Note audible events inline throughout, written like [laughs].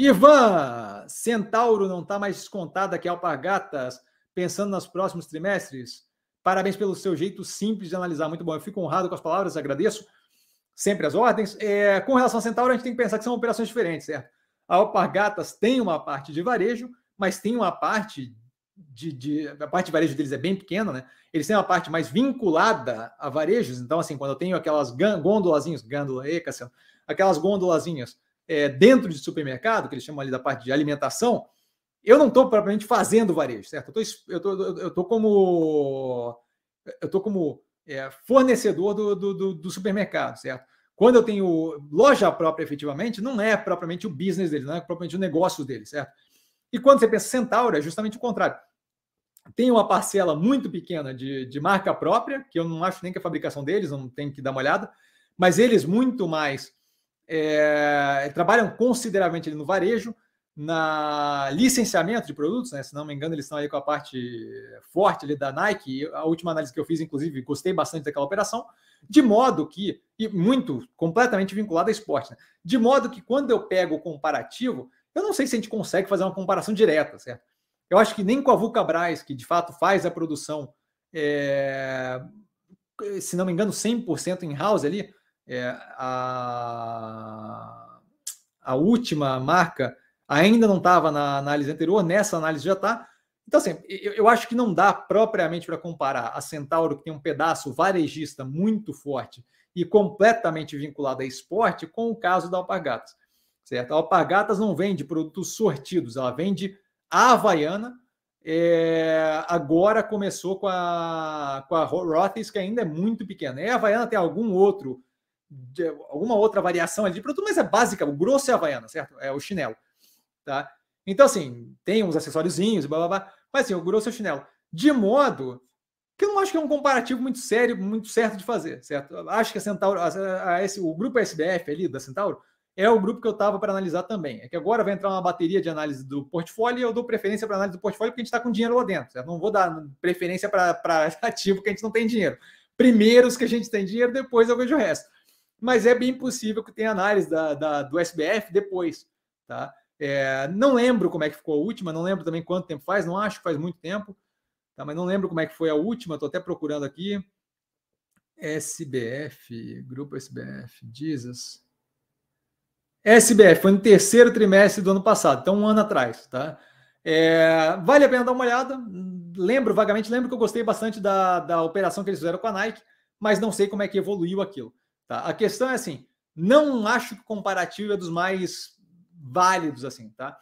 Ivan, Centauro não está mais descontada que Alpargatas, pensando nos próximos trimestres? Parabéns pelo seu jeito simples de analisar. Muito bom. Eu fico honrado com as palavras, agradeço sempre as ordens. É, com relação a Centauro, a gente tem que pensar que são operações diferentes, certo? A Alpargatas tem uma parte de varejo, mas tem uma parte de, de, a parte de varejo deles é bem pequena, né? Eles têm uma parte mais vinculada a varejos. Então, assim, quando eu tenho aquelas gôndolazinhas, gândola, e Cassiano, aquelas gôndolazinhas é, dentro de supermercado, que eles chamam ali da parte de alimentação, eu não estou propriamente fazendo varejo, certo? Eu tô, eu tô, como eu tô como é, fornecedor do, do, do, supermercado, certo? Quando eu tenho loja própria, efetivamente, não é propriamente o business deles, não é propriamente o negócio deles, certo? E quando você pensa Centauro, é justamente o contrário. Tem uma parcela muito pequena de, de marca própria, que eu não acho nem que a fabricação deles, não tem que dar uma olhada, mas eles muito mais é, trabalham consideravelmente no varejo, na licenciamento de produtos, né? Se não me engano, eles estão aí com a parte forte ali da Nike. A última análise que eu fiz, inclusive, gostei bastante daquela operação, de modo que, e muito completamente vinculado a esporte, né? de modo que quando eu pego o comparativo, eu não sei se a gente consegue fazer uma comparação direta, certo? Eu acho que nem com a Vulcabras, que de fato faz a produção, é, se não me engano, 100% em house ali, é, a, a última marca ainda não estava na análise anterior, nessa análise já está. Então, assim, eu, eu, acho que não dá propriamente para comparar a Centauro, que tem um pedaço varejista muito forte e completamente vinculado a esporte, com o caso da Alpargatas. Certo? A Alpargatas não vende produtos sortidos, ela vende a Havaiana. É, agora começou com a, com a Rothes, que ainda é muito pequena. E a Havaiana tem algum outro, de, alguma outra variação ali de produto, mas é básica, o grosso é a Havaiana, certo? É o chinelo. Tá? Então, assim, tem uns acessóriozinhos, blá, blá, blá, mas assim, o grosso é o chinelo. De modo que eu não acho que é um comparativo muito sério, muito certo de fazer, certo? Acho que a Centauro, a, a, a, o grupo SBF ali da Centauro é o grupo que eu estava para analisar também. É que agora vai entrar uma bateria de análise do portfólio e eu dou preferência para análise do portfólio porque a gente está com dinheiro lá dentro, certo? Não vou dar preferência para [laughs] ativo que a gente não tem dinheiro. Primeiro os que a gente tem dinheiro, depois eu vejo o resto. Mas é bem possível que tenha análise da, da do SBF depois, tá? É, não lembro como é que ficou a última, não lembro também quanto tempo faz, não acho que faz muito tempo, tá? mas não lembro como é que foi a última, estou até procurando aqui. SBF, Grupo SBF, Jesus. SBF foi no terceiro trimestre do ano passado, então um ano atrás, tá? É, vale a pena dar uma olhada. Lembro vagamente, lembro que eu gostei bastante da, da operação que eles fizeram com a Nike, mas não sei como é que evoluiu aquilo. Tá? A questão é assim: não acho que o comparativo é dos mais válidos, assim, tá?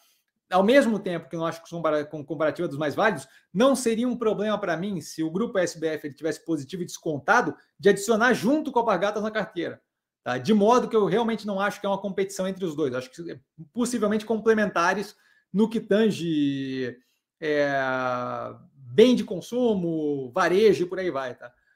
Ao mesmo tempo que não acho que o comparativo é dos mais válidos, não seria um problema para mim se o grupo SBF ele tivesse positivo e descontado de adicionar junto com a Bargatas na carteira. Tá? De modo que eu realmente não acho que é uma competição entre os dois. Acho que é possivelmente complementares no que tange é, bem de consumo, varejo e por aí vai. Tá?